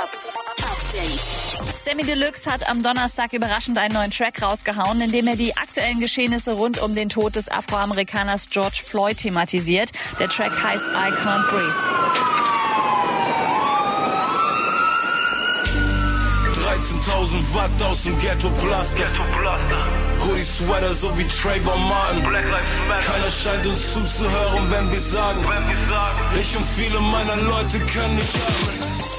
Update. Sammy Deluxe hat am Donnerstag überraschend einen neuen Track rausgehauen, in dem er die aktuellen Geschehnisse rund um den Tod des Afroamerikaners George Floyd thematisiert. Der Track heißt I Can't Breathe. 13.000 Watt aus dem Ghetto Blaster. Hoodie Sweater so wie Trayvon Martin. Keiner scheint uns zuzuhören, wenn wir sagen. Ich und viele meiner Leute können nicht atmen.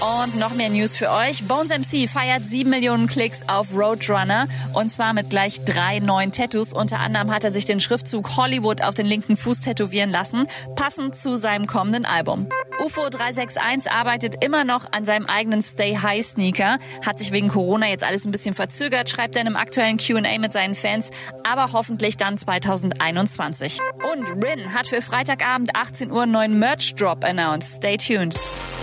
Und noch mehr News für euch. Bones MC feiert 7 Millionen Klicks auf Roadrunner und zwar mit gleich drei neuen Tattoos. Unter anderem hat er sich den Schriftzug Hollywood auf den linken Fuß tätowieren lassen, passend zu seinem kommenden Album. UFO 361 arbeitet immer noch an seinem eigenen Stay High Sneaker, hat sich wegen Corona jetzt alles ein bisschen verzögert, schreibt er in einem aktuellen Q&A mit seinen Fans, aber hoffentlich dann 2021. Und Rin hat für Freitagabend 18 Uhr neuen Merch Drop announced. Stay tuned.